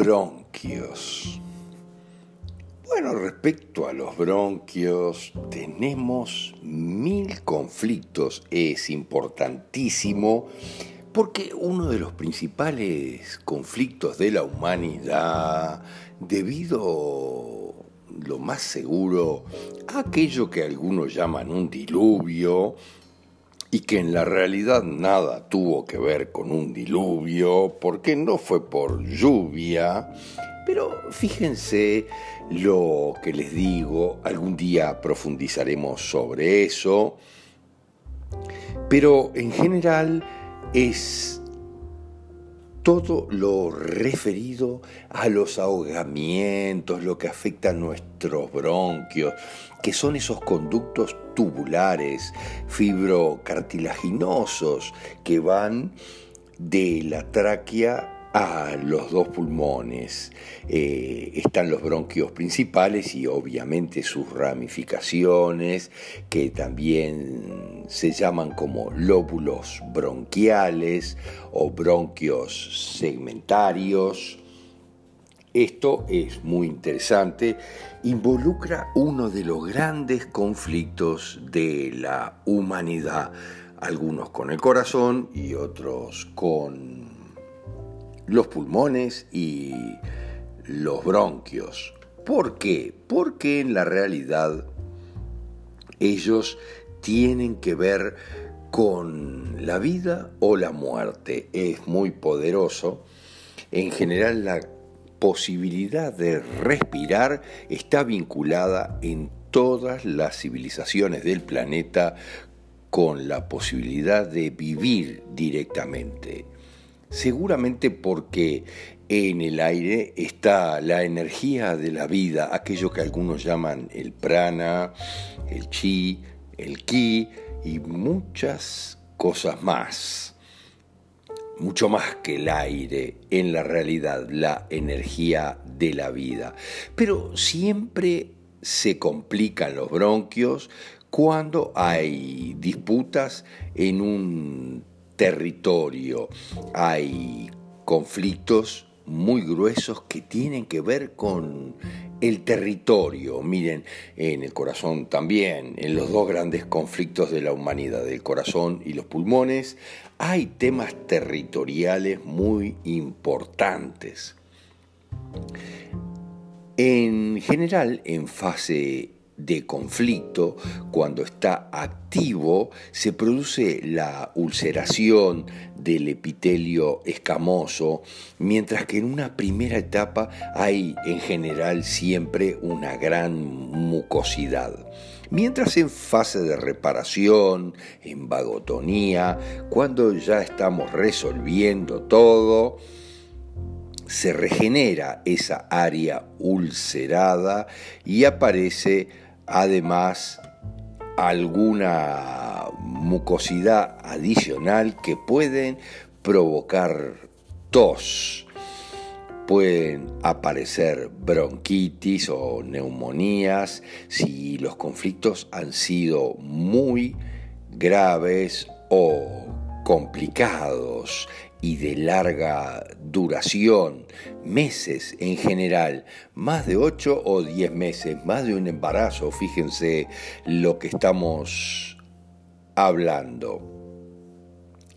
Bronquios. Bueno, respecto a los bronquios, tenemos mil conflictos. Es importantísimo porque uno de los principales conflictos de la humanidad, debido lo más seguro a aquello que algunos llaman un diluvio, y que en la realidad nada tuvo que ver con un diluvio, porque no fue por lluvia, pero fíjense lo que les digo, algún día profundizaremos sobre eso, pero en general es todo lo referido a los ahogamientos, lo que afecta a nuestros bronquios, que son esos conductos tubulares, fibrocartilaginosos, que van de la tráquea a los dos pulmones. Eh, están los bronquios principales y obviamente sus ramificaciones, que también se llaman como lóbulos bronquiales o bronquios segmentarios. Esto es muy interesante, involucra uno de los grandes conflictos de la humanidad, algunos con el corazón y otros con los pulmones y los bronquios. ¿Por qué? Porque en la realidad ellos tienen que ver con la vida o la muerte. Es muy poderoso. En general la posibilidad de respirar está vinculada en todas las civilizaciones del planeta con la posibilidad de vivir directamente. Seguramente porque en el aire está la energía de la vida, aquello que algunos llaman el prana, el chi, el ki y muchas cosas más. Mucho más que el aire, en la realidad, la energía de la vida. Pero siempre se complican los bronquios cuando hay disputas en un territorio. Hay conflictos muy gruesos que tienen que ver con el territorio, miren, en el corazón también, en los dos grandes conflictos de la humanidad, el corazón y los pulmones, hay temas territoriales muy importantes. En general, en fase de conflicto, cuando está activo, se produce la ulceración del epitelio escamoso, mientras que en una primera etapa hay en general siempre una gran mucosidad. Mientras en fase de reparación, en vagotonía, cuando ya estamos resolviendo todo, se regenera esa área ulcerada y aparece además alguna mucosidad adicional que pueden provocar tos. Pueden aparecer bronquitis o neumonías si los conflictos han sido muy graves o complicados y de larga duración, meses en general, más de 8 o 10 meses, más de un embarazo, fíjense lo que estamos hablando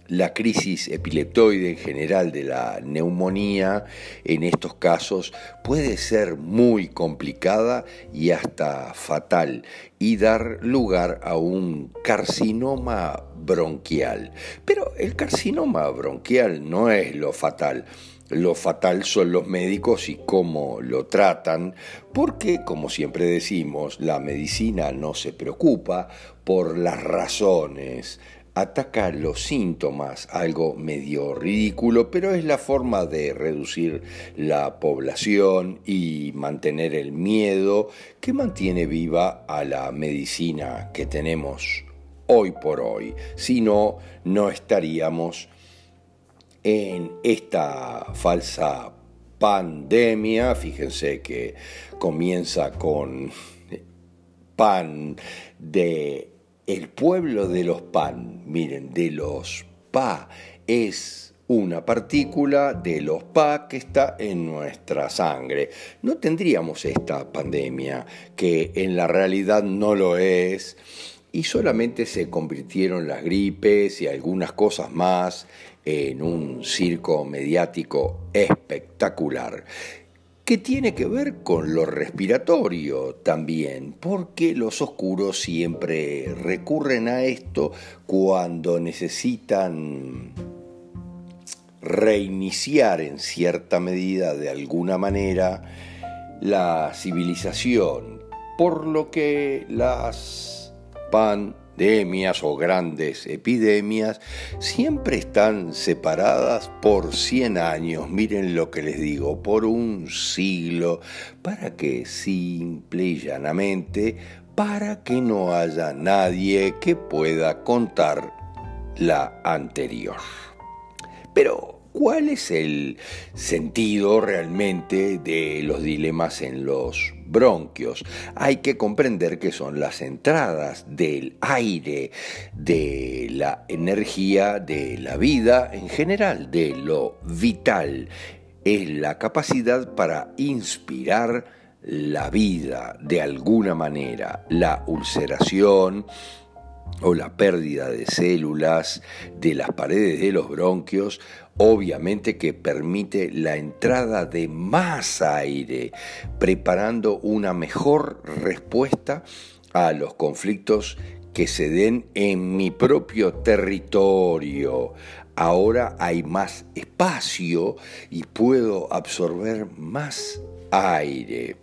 la crisis epileptoide en general de la neumonía en estos casos puede ser muy complicada y hasta fatal y dar lugar a un carcinoma bronquial. Pero el carcinoma bronquial no es lo fatal. Lo fatal son los médicos y cómo lo tratan, porque, como siempre decimos, la medicina no se preocupa por las razones ataca los síntomas, algo medio ridículo, pero es la forma de reducir la población y mantener el miedo que mantiene viva a la medicina que tenemos hoy por hoy. Si no, no estaríamos en esta falsa pandemia. Fíjense que comienza con pan de el pueblo de los pan, miren, de los pa, es una partícula de los pa que está en nuestra sangre. No tendríamos esta pandemia, que en la realidad no lo es, y solamente se convirtieron las gripes y algunas cosas más en un circo mediático espectacular que tiene que ver con lo respiratorio también, porque los oscuros siempre recurren a esto cuando necesitan reiniciar en cierta medida, de alguna manera, la civilización, por lo que las pan o grandes epidemias siempre están separadas por 100 años, miren lo que les digo, por un siglo, para que simple y llanamente, para que no haya nadie que pueda contar la anterior. Pero ¿Cuál es el sentido realmente de los dilemas en los bronquios? Hay que comprender que son las entradas del aire, de la energía, de la vida en general, de lo vital. Es la capacidad para inspirar la vida de alguna manera, la ulceración, o la pérdida de células de las paredes de los bronquios obviamente que permite la entrada de más aire, preparando una mejor respuesta a los conflictos que se den en mi propio territorio. Ahora hay más espacio y puedo absorber más aire.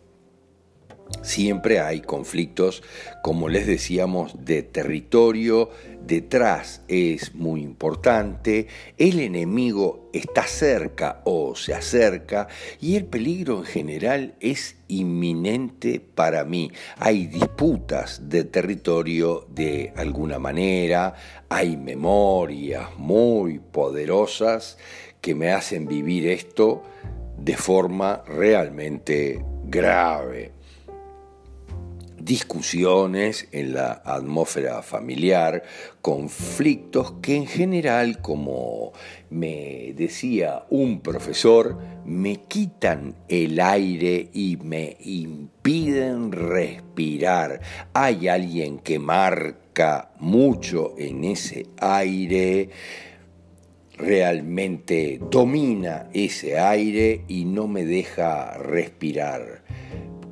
Siempre hay conflictos, como les decíamos, de territorio, detrás es muy importante, el enemigo está cerca o se acerca y el peligro en general es inminente para mí. Hay disputas de territorio de alguna manera, hay memorias muy poderosas que me hacen vivir esto de forma realmente grave discusiones en la atmósfera familiar, conflictos que en general, como me decía un profesor, me quitan el aire y me impiden respirar. Hay alguien que marca mucho en ese aire realmente domina ese aire y no me deja respirar.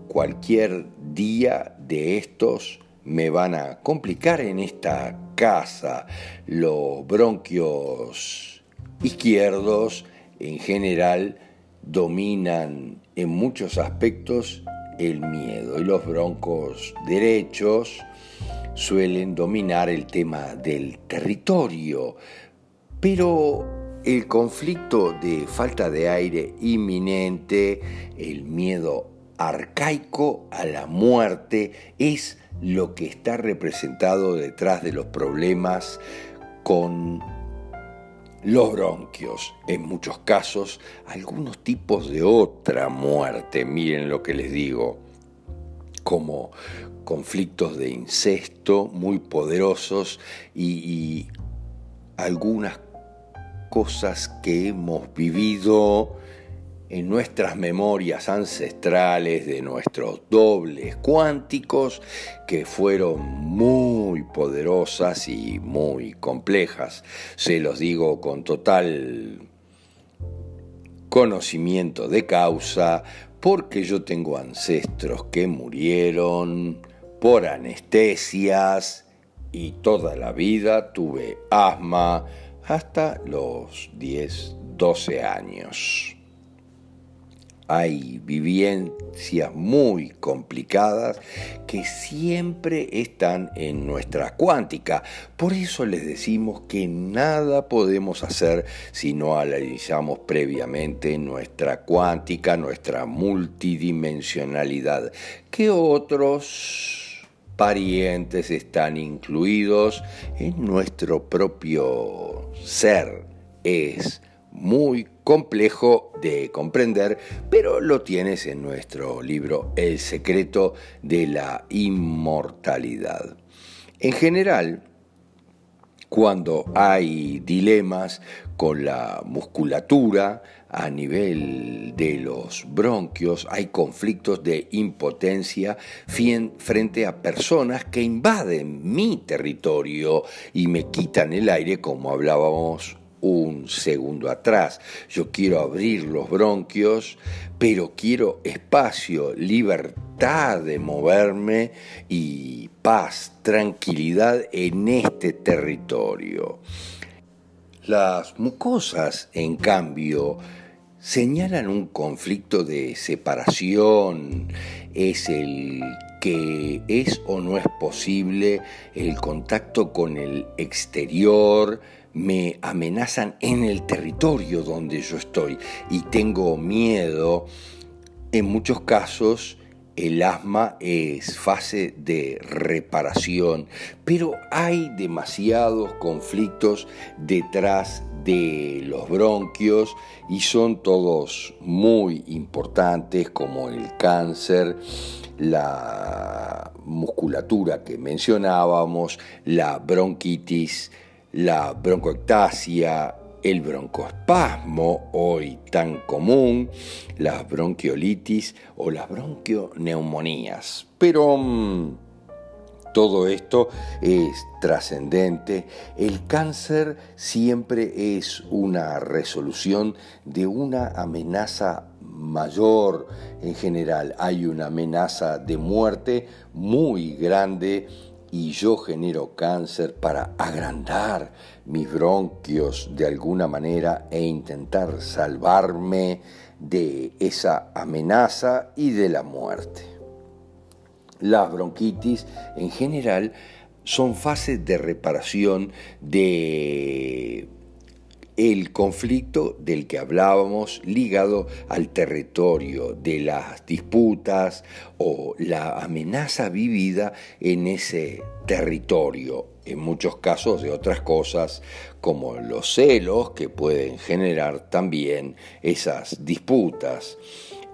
Cualquier día de estos me van a complicar en esta casa. Los bronquios izquierdos en general dominan en muchos aspectos el miedo y los broncos derechos suelen dominar el tema del territorio, pero el conflicto de falta de aire inminente, el miedo arcaico a la muerte, es lo que está representado detrás de los problemas con los bronquios, en muchos casos algunos tipos de otra muerte, miren lo que les digo, como conflictos de incesto muy poderosos y, y algunas cosas que hemos vivido en nuestras memorias ancestrales de nuestros dobles cuánticos que fueron muy poderosas y muy complejas. Se los digo con total conocimiento de causa porque yo tengo ancestros que murieron por anestesias y toda la vida tuve asma hasta los 10, 12 años. Hay vivencias muy complicadas que siempre están en nuestra cuántica. Por eso les decimos que nada podemos hacer si no analizamos previamente nuestra cuántica, nuestra multidimensionalidad, que otros parientes están incluidos en nuestro propio ser. Es muy complejo de comprender, pero lo tienes en nuestro libro El secreto de la inmortalidad. En general, cuando hay dilemas con la musculatura, a nivel de los bronquios, hay conflictos de impotencia frente a personas que invaden mi territorio y me quitan el aire, como hablábamos un segundo atrás. Yo quiero abrir los bronquios, pero quiero espacio, libertad de moverme y paz, tranquilidad en este territorio. Las mucosas, en cambio, señalan un conflicto de separación, es el que es o no es posible el contacto con el exterior, me amenazan en el territorio donde yo estoy. Y tengo miedo, en muchos casos el asma es fase de reparación, pero hay demasiados conflictos detrás de los bronquios y son todos muy importantes como el cáncer, la musculatura que mencionábamos, la bronquitis, la broncoectasia, el broncoespasmo, hoy tan común, las bronquiolitis o las bronquioneumonías. Pero mm, todo esto es trascendente. El cáncer siempre es una resolución de una amenaza mayor en general. Hay una amenaza de muerte muy grande y yo genero cáncer para agrandar mis bronquios de alguna manera e intentar salvarme de esa amenaza y de la muerte. Las bronquitis en general son fases de reparación de el conflicto del que hablábamos ligado al territorio, de las disputas o la amenaza vivida en ese territorio, en muchos casos de otras cosas como los celos que pueden generar también esas disputas.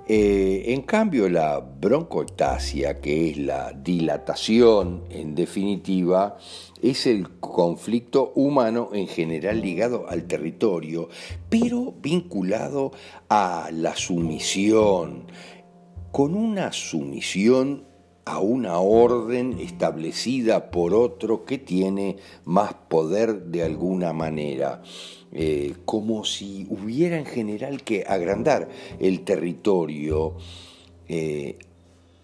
Eh, en cambio, la broncoectasia, que es la dilatación en definitiva, es el conflicto humano en general ligado al territorio, pero vinculado a la sumisión, con una sumisión a una orden establecida por otro que tiene más poder de alguna manera, eh, como si hubiera en general que agrandar el territorio eh,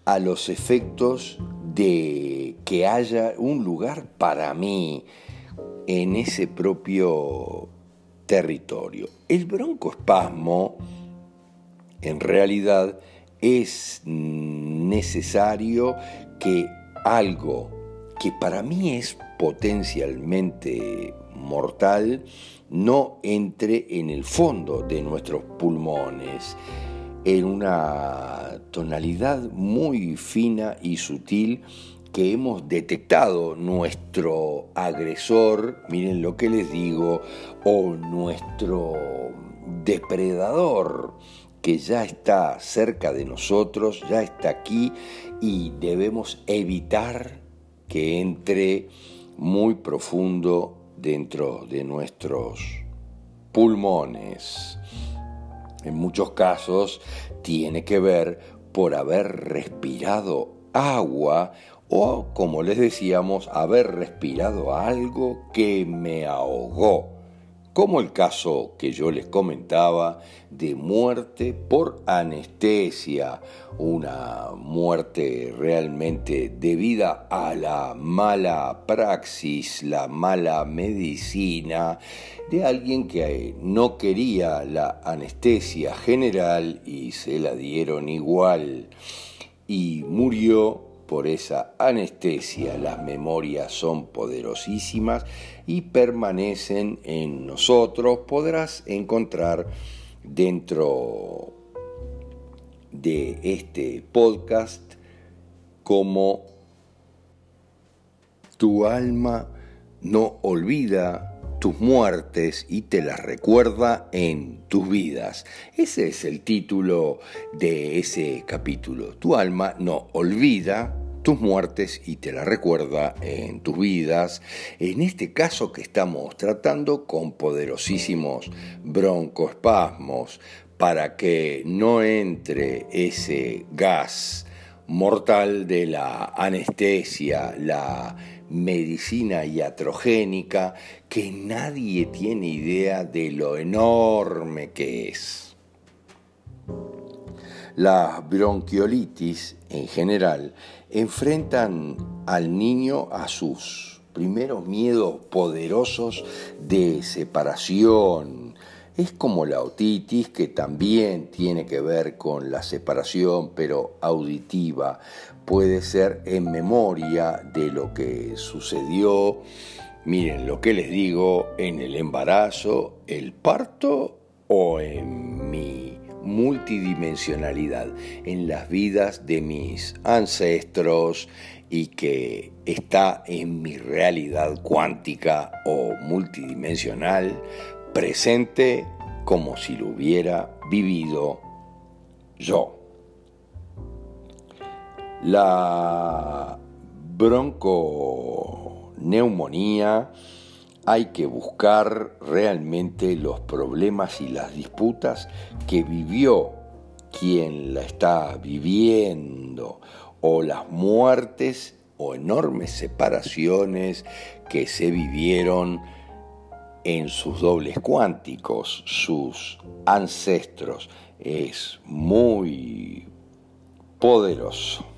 a los efectos de que haya un lugar para mí en ese propio territorio. El broncoespasmo, en realidad, es necesario que algo que para mí es potencialmente mortal no entre en el fondo de nuestros pulmones. En una tonalidad muy fina y sutil que hemos detectado nuestro agresor, miren lo que les digo, o nuestro depredador que ya está cerca de nosotros, ya está aquí y debemos evitar que entre muy profundo dentro de nuestros pulmones. En muchos casos tiene que ver por haber respirado agua o, como les decíamos, haber respirado algo que me ahogó como el caso que yo les comentaba de muerte por anestesia, una muerte realmente debida a la mala praxis, la mala medicina de alguien que no quería la anestesia general y se la dieron igual. Y murió por esa anestesia. Las memorias son poderosísimas y permanecen en nosotros. Podrás encontrar dentro de este podcast como tu alma no olvida tus muertes y te las recuerda en tus vidas. Ese es el título de ese capítulo. Tu alma no olvida tus muertes y te la recuerda en tus vidas. En este caso que estamos tratando con poderosísimos broncoespasmos para que no entre ese gas mortal de la anestesia, la medicina iatrogénica, que nadie tiene idea de lo enorme que es. La bronquiolitis en general enfrentan al niño a sus primeros miedos poderosos de separación. Es como la otitis que también tiene que ver con la separación, pero auditiva. Puede ser en memoria de lo que sucedió. Miren lo que les digo en el embarazo, el parto o en mi multidimensionalidad en las vidas de mis ancestros y que está en mi realidad cuántica o multidimensional presente como si lo hubiera vivido yo. La bronconeumonía hay que buscar realmente los problemas y las disputas que vivió quien la está viviendo, o las muertes o enormes separaciones que se vivieron en sus dobles cuánticos, sus ancestros. Es muy poderoso.